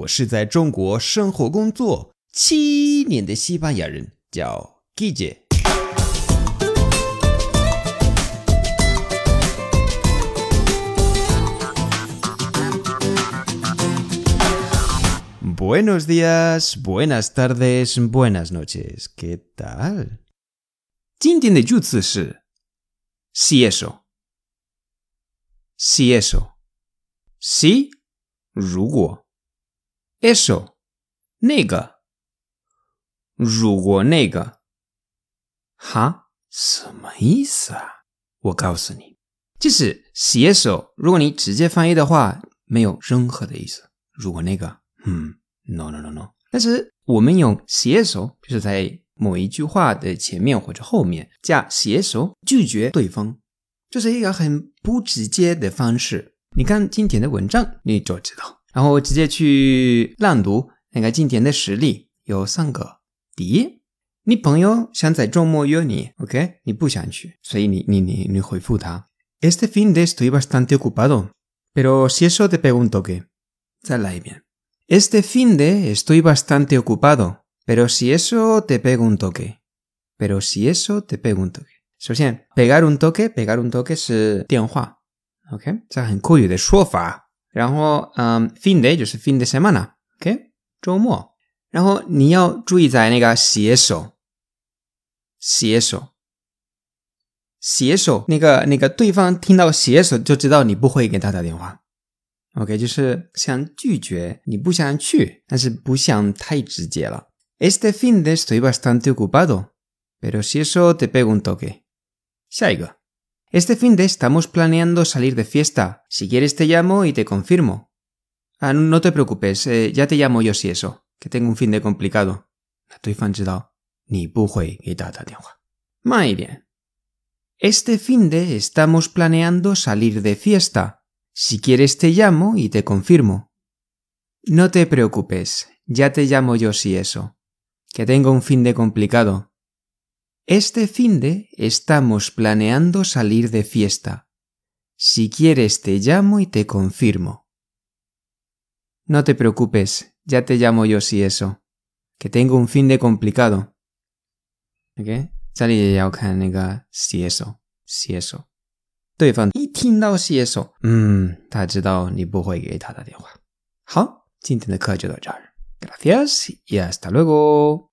我是在中国生活工作七年的西班牙人，叫 Guille。Buenos días, buenas tardes, buenas noches. ¿Qué tal? 今天的句子是 si eso, si eso, si 如果 eso 那个如果那个哈什么意思啊？我告诉你，就是 si eso，如果你直接翻译的话，没有任何的意思。如果那个，嗯，no no no no。但是我们用 si eso，就是在某一句话的前面或者后面加 si eso，拒绝对方，这是一个很不直接的方式。你看今天的文章，你就知道。然后直接去朗读那个今天的实例有三个。第一，你朋友想在周末约你，OK？你不想去，所以你你你你回复他：Este fin de estoy bastante ocupado, pero si eso te pego un toque。再来一遍：Este fin de estoy bastante ocupado, pero si eso te pego un toque。pero si eso te pego un toque。首先，pegar un toque，pegar un toque 是电话，OK？这很口语的说法。 然后，嗯，fin de 就是 fin de semana，OK？周末。然后你要注意在那个携手，携手，携手，那个那个对方听到携手就知道你不会给他打电话，OK？就是想拒绝，你不想去，但是不想太直接了。Este fin de estoy bastante ocupado, pero si eso te pego un toque。下一个 Este fin de estamos planeando salir de fiesta. Si quieres te llamo y te confirmo. Ah, no te preocupes, eh, ya te llamo yo si eso, que tengo un fin de complicado. Muy bien. Este fin de estamos planeando salir de fiesta. Si quieres te llamo y te confirmo. No te preocupes, ya te llamo yo si eso, que tengo un fin de complicado. Este fin de estamos planeando salir de fiesta. Si quieres te llamo y te confirmo. No te preocupes, ya te llamo yo si eso. Que tengo un fin de complicado. OK，这里也要看那个 si eso si eso。对方一听到 si eso，嗯，他知道你不会给他打电话。好，今天的课就到这儿。Gracias y hasta luego。